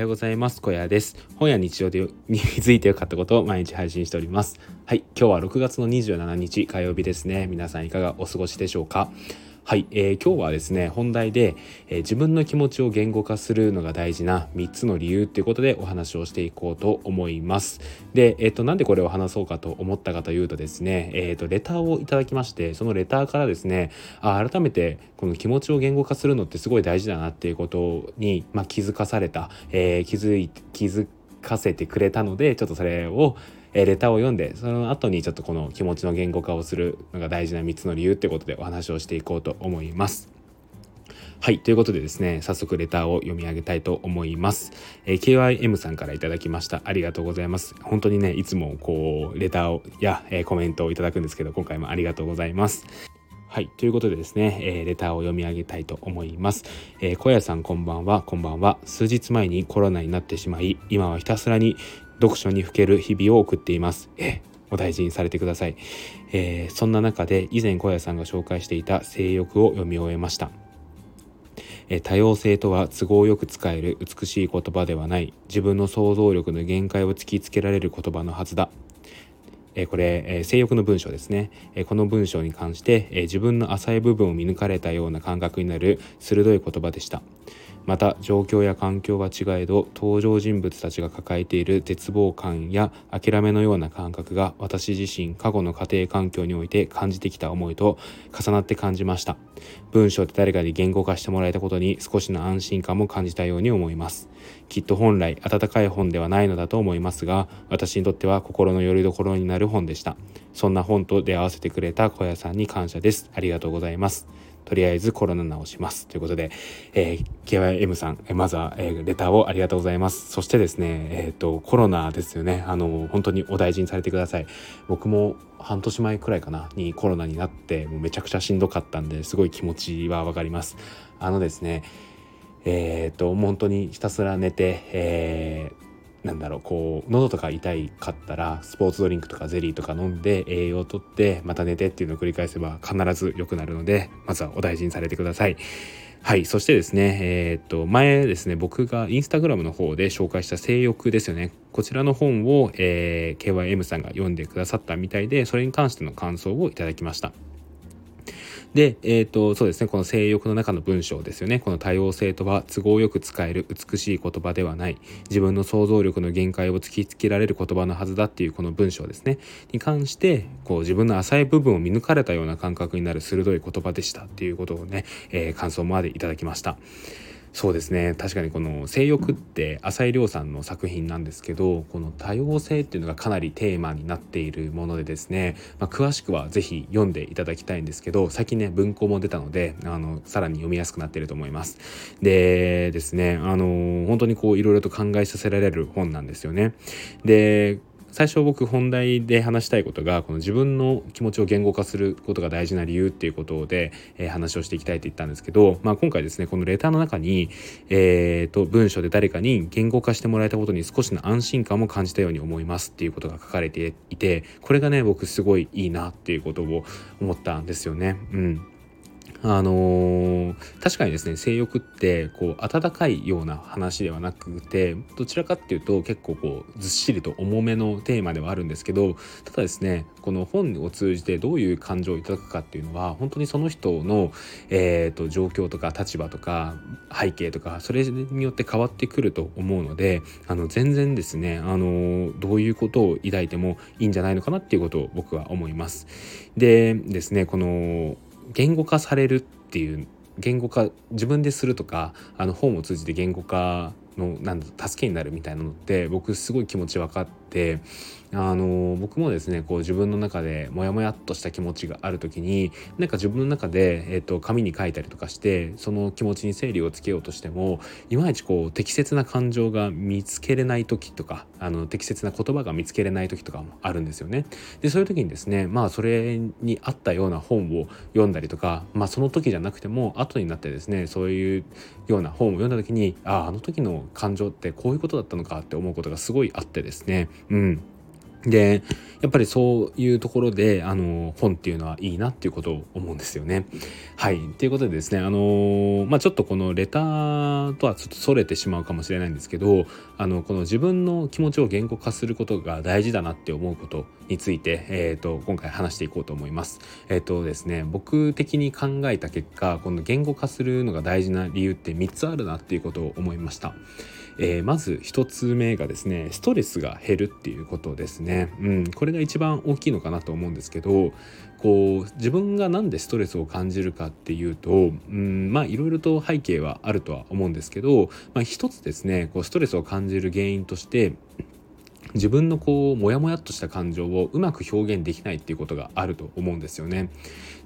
ようございます。小屋です。本や日常でに気づいてよかったことを毎日配信しております。はい、今日は6月の27日火曜日ですね。皆さんいかがお過ごしでしょうか？はい、えー、今日はですね本題で、えー、自分の気持ちを言語化するのが大事な3つの理由っていうことでお話をしていこうと思います。で、えーと、なんでこれを話そうかと思ったかというとですね、えーと、レターをいただきましてそのレターからですねあ改めてこの気持ちを言語化するのってすごい大事だなっていうことに、まあ、気づかされた、えー、気づい気づかせてくれたのでちょっとそれをえレターを読んでその後にちょっとこの気持ちの言語化をするのが大事な3つの理由ってことでお話をしていこうと思います。はい。ということでですね、早速レターを読み上げたいと思います。えー、KYM さんからいただきました。ありがとうございます。本当にね、いつもこう、レターをや、えー、コメントをいただくんですけど、今回もありがとうございます。はい。ということでですね、えー、レターを読み上げたいと思います。えー、小屋さんこんばんは、こんばんは。数日前にコロナになってしまい、今はひたすらに読書にふける日々を送っています。えお大事にされてください、えー、そんな中で以前小屋さんが紹介していた性欲を読み終えました、多様性とは都合よく使える美しい言葉ではない。自分の想像力の限界を突きつけられる言葉のはずだ。これ、性欲の文章ですね、この文章に関して、自分の浅い部分を見抜かれたような感覚になる鋭い言葉でした。また状況や環境は違えど登場人物たちが抱えている絶望感や諦めのような感覚が私自身過去の家庭環境において感じてきた思いと重なって感じました。文章で誰かに言語化してもらえたことに少しの安心感も感じたように思います。きっと本来温かい本ではないのだと思いますが私にとっては心の拠り所になる本でした。そんな本と出会わせてくれた小屋さんに感謝です。ありがとうございます。とりあえずコロナ治します。ということで、えー、KYM さん、えまずは、えー、レターをありがとうございます。そしてですね、えっ、ー、と、コロナですよね。あの、本当にお大事にされてください。僕も半年前くらいかな、にコロナになって、もうめちゃくちゃしんどかったんで、すごい気持ちはわかります。あのですね、えっ、ー、と、本当にひたすら寝て、えー、なんだろうこう喉とか痛いかったらスポーツドリンクとかゼリーとか飲んで栄養をとってまた寝てっていうのを繰り返せば必ず良くなるのでまずはお大事にされてください。はい。そしてですね、えー、っと、前ですね、僕がインスタグラムの方で紹介した性欲ですよね。こちらの本を、えー、KYM さんが読んでくださったみたいで、それに関しての感想をいただきました。で、えっ、ー、と、そうですね、この性欲の中の文章ですよね。この多様性とは都合よく使える美しい言葉ではない。自分の想像力の限界を突きつけられる言葉のはずだっていうこの文章ですね。に関して、こう自分の浅い部分を見抜かれたような感覚になる鋭い言葉でしたっていうことをね、えー、感想までいただきました。そうですね確かにこの「性欲」って浅井亮さんの作品なんですけどこの多様性っていうのがかなりテーマになっているものでですね、まあ、詳しくは是非読んでいただきたいんですけど最近ね文庫も出たのであのさらに読みやすくなってると思います。でですねあの本当にこういろいろと考えさせられる本なんですよね。で最初僕本題で話したいことがこの自分の気持ちを言語化することが大事な理由っていうことで、えー、話をしていきたいと言ったんですけど、まあ、今回ですねこのレターの中に、えーと、文章で誰かに言語化してもらえたことに少しの安心感も感じたように思いますっていうことが書かれていてこれがね僕すごいいいなっていうことを思ったんですよね。うんあのー、確かにですね性欲ってこう温かいような話ではなくてどちらかっていうと結構こうずっしりと重めのテーマではあるんですけどただですねこの本を通じてどういう感情をいただくかっていうのは本当にその人の、えーと、状況とか立場とか背景とかそれによって変わってくると思うのであの全然ですねあのどういうことを抱いてもいいんじゃないのかなっていうことを僕は思います。でですねこの言語化されるっていう言語化自分でするとかあの本を通じて言語化のなん助けになるみたいなのって僕すごい気持ち分かってあの僕もですねこう自分の中でモヤモヤっとした気持ちがある時になんか自分の中で、えーと、紙に書いたりとかしてその気持ちに整理をつけようとしてもいまいちこう適切な感情が見つけれない時とかあの適切な言葉が見つけれない時とかもあるんですよね。でそういう時にですねまあそれに合ったような本を読んだりとかまあその時じゃなくても後になってですねそういうような本を読んだ時にあああの時の感情ってこういうことだったのかって思うことがすごいあってですねうんでやっぱりそういうところであの本っていうのはいいなっていうことを思うんですよね。はいということでですねあのまあちょっとこのレターとはちょっとそれてしまうかもしれないんですけどあのこの自分の気持ちを言語化することが大事だなって思うことについて、えーと、今回話していこうと思います。えっ、ー、とですね僕的に考えた結果この言語化するのが大事な理由って3つあるなっていうことを思いました。えー、まず1つ目がですねストレスが減るっていうことですね、うん、これが一番大きいのかなと思うんですけどこう自分が何でストレスを感じるかっていうと、うん、まあいろいろと背景はあるとは思うんですけど、まあ、一つですねこうストレスを感じる原因として自分のこうモヤモヤっとした感情をうまく表現できないっていうことがあると思うんですよね。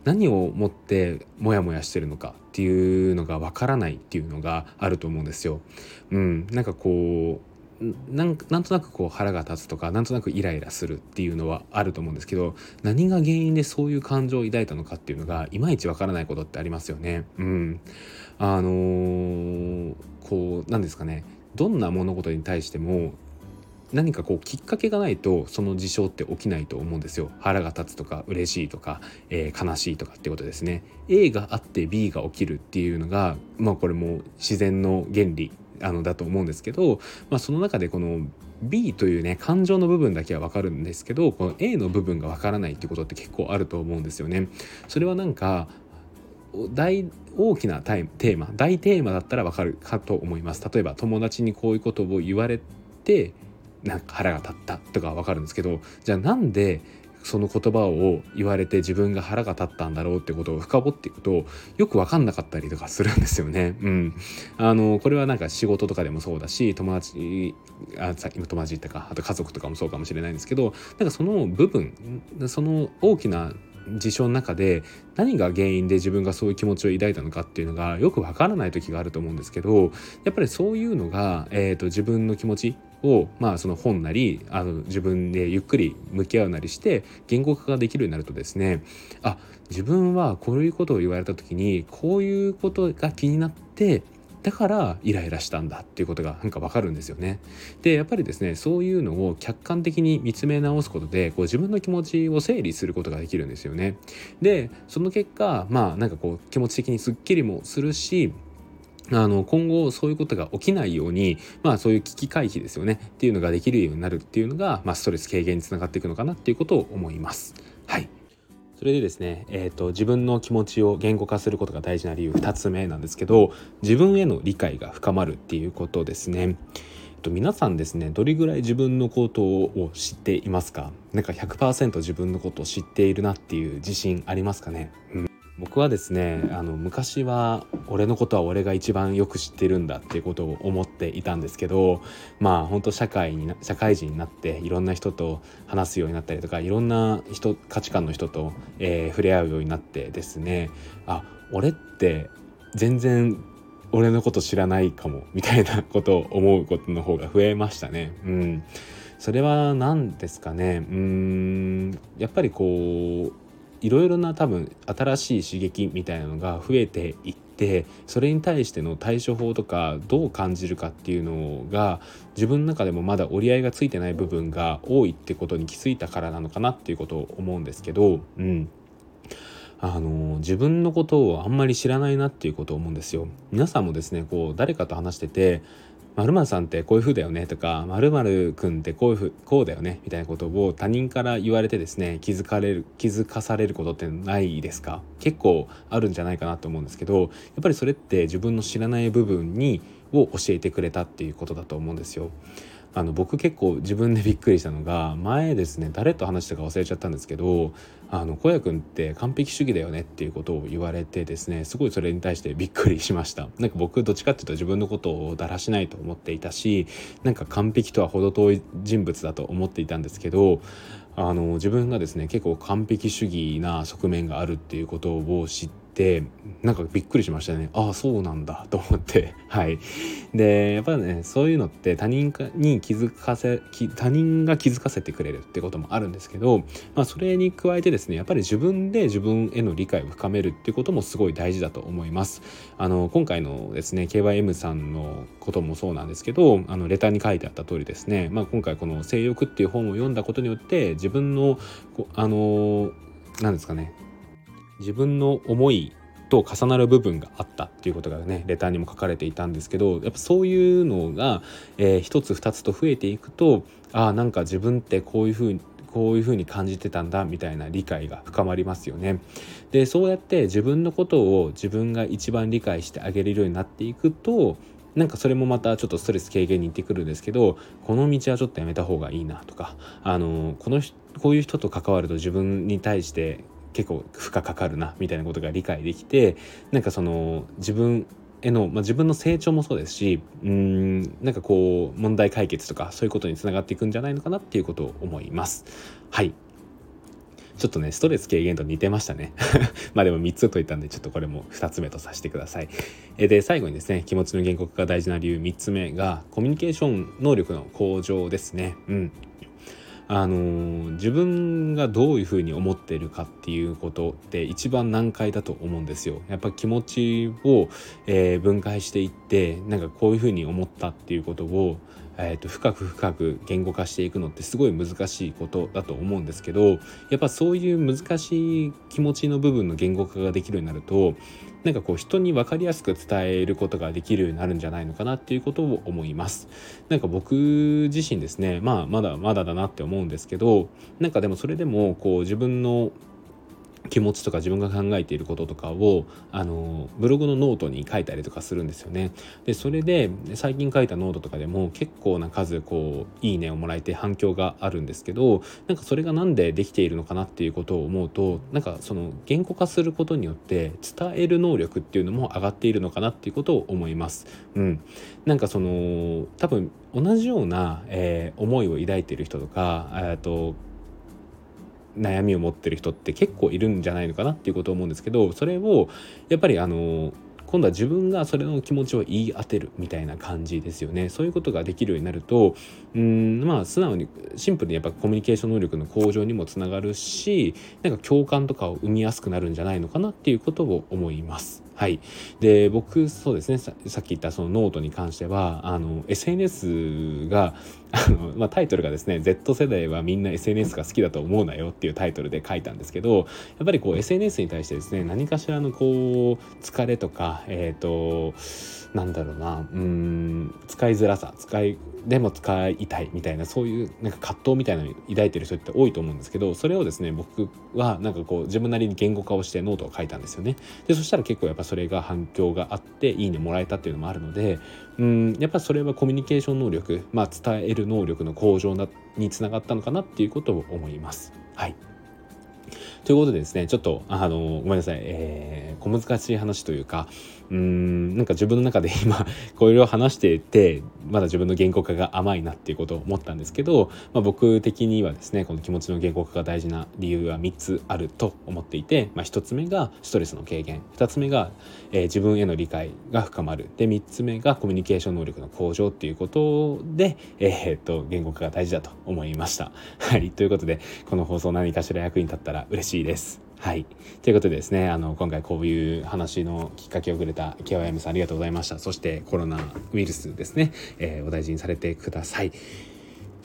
何をもってモヤモヤしてるのかっていうのがわからないっていうのがあると思うんですよ。うん、なんかこうなんなんとなくこう腹が立つとかなんとなくイライラするっていうのはあると思うんですけど何が原因でそういう感情を抱いたのかっていうのがいまいちわからないことってありますよね。うん、あのー、こうなんですかねどんな物事に対しても何かこうきっかけがないとその事象って起きないと思うんですよ腹が立つとか嬉しいとか、えー、悲しいとかってことですね A があって B が起きるっていうのがまあこれも自然の原理あのだと思うんですけど、まあ、その中でこの B というね感情の部分だけは分かるんですけどこの A の部分が分からないってことって結構あると思うんですよね。それはなんか大大きなテーマ大テーマだったら分かるかと思います。例えば友達にこういうことを言われてなんか腹が立ったとかわかるんですけどじゃあなんでその言葉を言われて自分が腹が立ったんだろうってことを深掘っていくとよく分かんなかったりとかするんですよね。うん、あのこれはなんか仕事とかでもそうだし友達あさっきの友達とかあと家族とかもそうかもしれないんですけどなんかその部分その大きな事象の中で何が原因で自分がそういう気持ちを抱いたのかっていうのがよくわからない時があると思うんですけどやっぱりそういうのが、えーと、自分の気持ちを、まあ、その本なりあの自分でゆっくり向き合うなりして言語化ができるようになるとですねあ自分はこういうことを言われた時にこういうことが気になってだからイライラしたんだっていうことがなんかわかるんですよね。でやっぱりですねそういうのを客観的に見つめ直すことでこう自分の気持ちを整理することができるんですよね。でその結果まあなんかこう気持ち的にすっきりもするしあの今後そういうことが起きないように、まあ、そういう危機回避ですよねっていうのができるようになるっていうのが、まあ、ストレス軽減につながっていくのかなっていうことを思います。はいそれでですね、えーと、自分の気持ちを言語化することが大事な理由2つ目なんですけど自分への理解が深まるっていうことですね。と皆さんですねどれぐらい自分のことを知っていますか？なんか100%自分のことを知っているなっていう自信ありますかね、うん。僕はですねあの昔は俺のことは俺が一番よく知ってるんだっていうことを思っていたんですけどまあ本当社会に社会人になっていろんな人と話すようになったりとかいろんな人価値観の人と、えー、触れ合うようになってですねあ俺って全然俺のこと知らないかもみたいなことを思うことの方が増えましたね。うん。それは何ですかね。うん。やっぱりこういろいろな多分新しい刺激みたいなのが増えていってそれに対しての対処法とかどう感じるかっていうのが自分の中でもまだ折り合いがついてない部分が多いってことに気づいたからなのかなっていうことを思うんですけど、うん、あの自分のことをあんまり知らないなっていうことを思うんですよ。皆さんもですねこう誰かと話してて〇〇さんってこういう風だよねとか〇〇くんってこういうふうこうだよねみたいなことを他人から言われてですね気づかれる気づかされることってないですか？結構あるんじゃないかなと思うんですけどやっぱりそれって自分の知らない部分にを教えてくれたっていうことだと思うんですよ。あの僕結構自分でびっくりしたのが前ですね誰と話したか忘れちゃったんですけどあの小屋君って完璧主義だよねっていうことを言われてですねすごいそれに対してびっくりしました。なんか僕どっちかっていうと自分のことをだらしないと思っていたしなんか完璧とは程遠い人物だと思っていたんですけどあの自分がですね結構完璧主義な側面があるっていうことを知っててなんかびっくりしましたね。ああそうなんだ。と思って。はい。でやっぱりねそういうのって他人に気づかせ他人が気づかせてくれるってこともあるんですけど、まあ、それに加えてですねやっぱり自分で自分への理解を深めるっていうこともすごい大事だと思います。あの今回のですね KYM さんのこともそうなんですけどあのレターに書いてあった通りですね、まあ、今回この「性欲」っていう本を読んだことによって自分のあの何ですかね自分の思いと重なる部分があったっていうことがねレターにも書かれていたんですけどやっぱそういうのが、えー、一つ二つと増えていくとああなんか自分ってこういうふうにこういうふうに感じてたんだみたいな理解が深まりますよね。でそうやって自分のことを自分が一番理解してあげれるようになっていくとなんかそれもまたちょっとストレス軽減に行ってくるんですけどこの道はちょっとやめた方がいいなとかあのこのこういう人と関わると自分に対して結構負荷かかるなみたいなことが理解できてなんかその自分への、まあ、自分の成長もそうですしうんなんかこう問題解決とかそういうことにつながっていくんじゃないのかなっていうことを思います。はい。ちょっとねストレス軽減と似てましたね。まあでも3つ解いたんでちょっとこれも2つ目とさせてください。えで最後にですね気持ちの原告が大事な理由3つ目がコミュニケーション能力の向上ですね。うん。あの自分がどういうふうに思っているかっていうことって一番難解だと思うんですよ。やっぱ気持ちを、えー、分解していってなんかこういうふうに思ったっていうことをえーと、深く深く言語化していくのってすごい難しいことだと思うんですけどやっぱそういう難しい気持ちの部分の言語化ができるようになるとなんかこう人に分かりやすく伝えることができるようになるんじゃないのかなっていうことを思います。なんか僕自身ですねまあまだまだだなって思うんですけどなんかでもそれでもこう自分の気持ちとか自分が考えていることとかをあのブログのノートに書いたりとかするんですよね。でそれで最近書いたノートとかでも結構な数こういいねをもらえて反響があるんですけどなんかそれが何でできているのかなっていうことを思うとなんかその言語化することによって伝える能力っていうのも上がっているのかなっていうことを思います。うん、なんかその多分同じような、えー、思いを抱いている人とかえと悩みを持ってる人って結構いるんじゃないのかなっていうことを思うんですけどそれをやっぱりあの今度は自分がそれの気持ちを言い当てるみたいな感じですよねそういうことができるようになるとうんまあ素直にシンプルにやっぱコミュニケーション能力の向上にもつながるしなんか共感とかを生みやすくなるんじゃないのかなっていうことを思います。はい、で僕そうですね。さっき言ったそのノートに関してはあの SNS があの、まあ、タイトルがですね Z 世代はみんな SNS が好きだと思うなよっていうタイトルで書いたんですけどやっぱりこう SNS に対してですね何かしらのこう疲れとかえっ、ー、となんだろうなうん使いづらさ使いでも使いたいみたいなそういうなんか葛藤みたいなのを抱いてる人って多いと思うんですけどそれをですね僕はなんかこう自分なりに言語化をしてノートを書いたんですよね。でそしたら結構やっぱそれが反響があっていいねもらえたっていうのもあるのでうんやっぱそれはコミュニケーション能力まあ伝える能力の向上につながったのかなっていうことを思います。はい。ということでですねちょっとあのごめんなさい、えー、小難しい話というかうんなんか自分の中で今 こういろいろ話しててまだ自分の言語化が甘いなっていうことを思ったんですけど、まあ、僕的にはですねこの気持ちの言語化が大事な理由は3つあると思っていて、まあ、1つ目がストレスの軽減2つ目が、えー、自分への理解が深まるで3つ目がコミュニケーション能力の向上っていうことで、えー、っと言語化が大事だと思いました。はい、ということでこの放送何かしら役に立ったら嬉しいです。はい。ということでですね、あの、今回こういう話のきっかけをくれた KYM さんありがとうございました。そしてコロナウイルスですね、えー、お大事にされてください。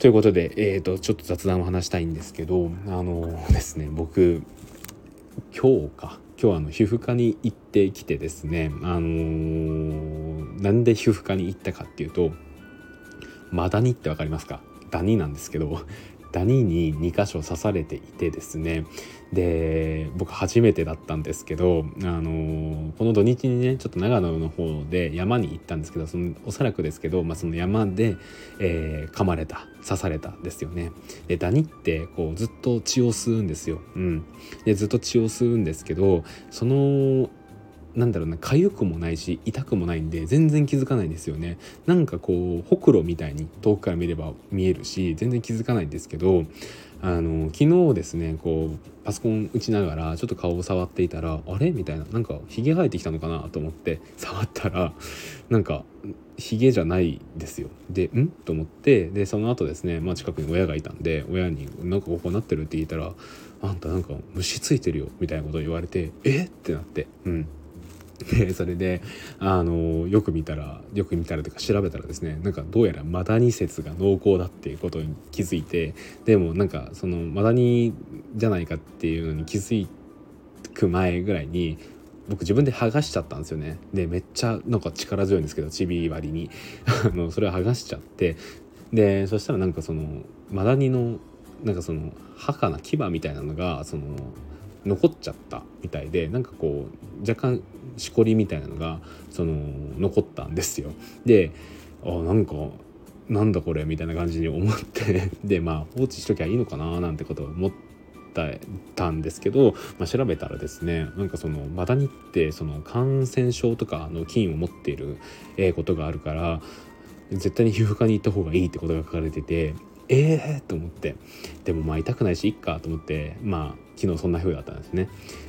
ということで、えっ、ー、と、ちょっと雑談を話したいんですけど、あのですね、僕、今日か、今日あの皮膚科に行ってきてですね、あのー、なんで皮膚科に行ったかっていうと、マダニって分かりますか？ダニなんですけどダニに2箇所刺されていてですねで僕初めてだったんですけど、あのこの土日にねちょっと長野の方で山に行ったんですけどそのおそらくですけど、まあ、その山で、えー、噛まれた刺されたですよね。でダニってこうずっと血を吸うんですよ。うん、でずっと血を吸うんですけどそのなんだろうな痒くもないし痛くもないんで全然気づかないんですよねなんかこうほくろみたいに遠くから見れば見えるし全然気づかないんですけどあの昨日ですねこうパソコン打ちながらちょっと顔を触っていたらあれ？みたいななんかひげ生えてきたのかなと思って触ったらなんかひげじゃないですよでん？と思ってでその後ですね、まあ、近くに親がいたんで親に「なんかここなってる?」って聞いたら「あんたなんか虫ついてるよ」みたいなことを言われて「え？っ?」ってなってうんでそれであのよく見たらよく見たらというか調べたらですねなんかどうやらマダニ説が濃厚だっていうことに気づいてでもなんかそのマダニじゃないかっていうのに気づく前ぐらいに僕自分で剥がしちゃったんですよね。でめっちゃなんか力強いんですけどちび割に。あのそれを剥がしちゃってでそしたらなんかそのマダニのなんかその墓な牙みたいなのがその残っちゃったみたいでなんかこう若干しこりみたいなのがその残ったんですよ。であなんかなんだこれみたいな感じに思ってでまあ放置しときゃいいのかななんてことを思ったんですけど、まあ、調べたらですねなんかそのマダニってその感染症とかの菌を持っていることがあるから絶対に皮膚科に行った方がいいってことが書かれててええー、と思って。でもまあ痛くないしいっかと思って。まあ昨日そんな風だったんですね。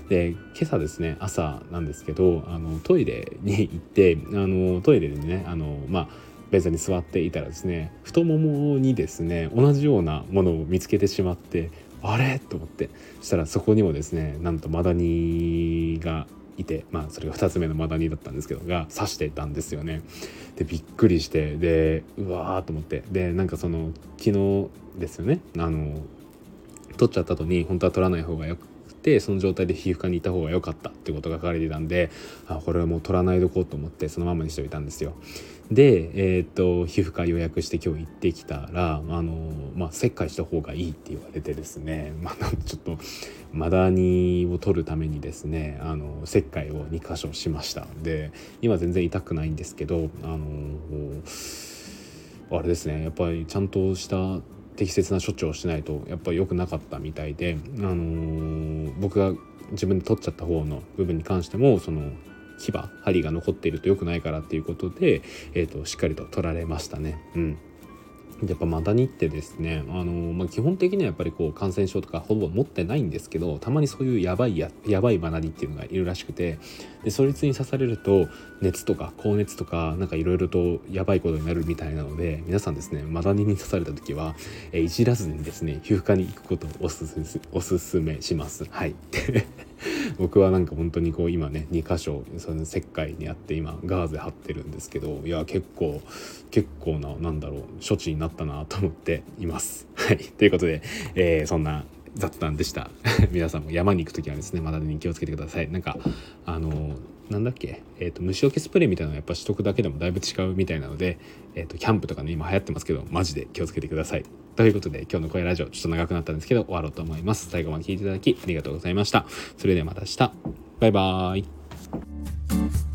で今朝ですね朝なんですけどあのトイレに行ってあのトイレでねあのまあベンに座っていたらですね太ももにですね同じようなものを見つけてしまってあれ？と思って。そしたらそこにもですねなんとマダニがいてまあそれが2つ目のマダニだったんですけどが刺してたんですよね。でびっくりしてでうわーと思ってでなんかその昨日ですよねあの取っちゃった後に本当は取らない方がよくてその状態で皮膚科にいた方が良かったってことが書かれてたんであこれはもう取らないどこうと思ってそのままにしておいたんですよ。で、えー、っと皮膚科予約して今日行ってきたらあの、まあ、切開した方がいいって言われてですね、まあ、ちょっとマダニを取るためにですねあの切開を2箇所しましたで今全然痛くないんですけどあのあれですねやっぱりちゃんとした適切な処置をしないとやっぱり良くなかったみたいで、あのー、僕が自分で取っちゃった方の部分に関してもその牙針が残っていると良くないからっていうことで、えーと、しっかりと取られましたね。うんやっぱマダニってですねあの、まあ、基本的にはやっぱりこう感染症とかほぼ持ってないんですけどたまにそういうやばいややばいマダニっていうのがいるらしくてでそいつに刺されると熱とか高熱とかなんかいろいろとやばいことになるみたいなので皆さんですねマダニに刺された時は、えいじらずにですね皮膚科に行くことをおすすおすすめします。はい僕はなんか本当にこう今ね2箇所その石灰にあって今ガーゼ貼ってるんですけどいや結構結構ななんだろう処置になったなと思っています。はい。ということで、えー、そんな雑談でした。皆さんも山に行く時はですねまだに気をつけてください。なんかあのなんだっけ、えーと、虫除けスプレーみたいなのやっぱしとくだけでもだいぶ違うみたいなので、えーと、キャンプとかね今流行ってますけどマジで気をつけてください。ということで今日の声ラジオちょっと長くなったんですけど終わろうと思います。最後まで聞いていただきありがとうございました。それではまた明日。バイバーイ。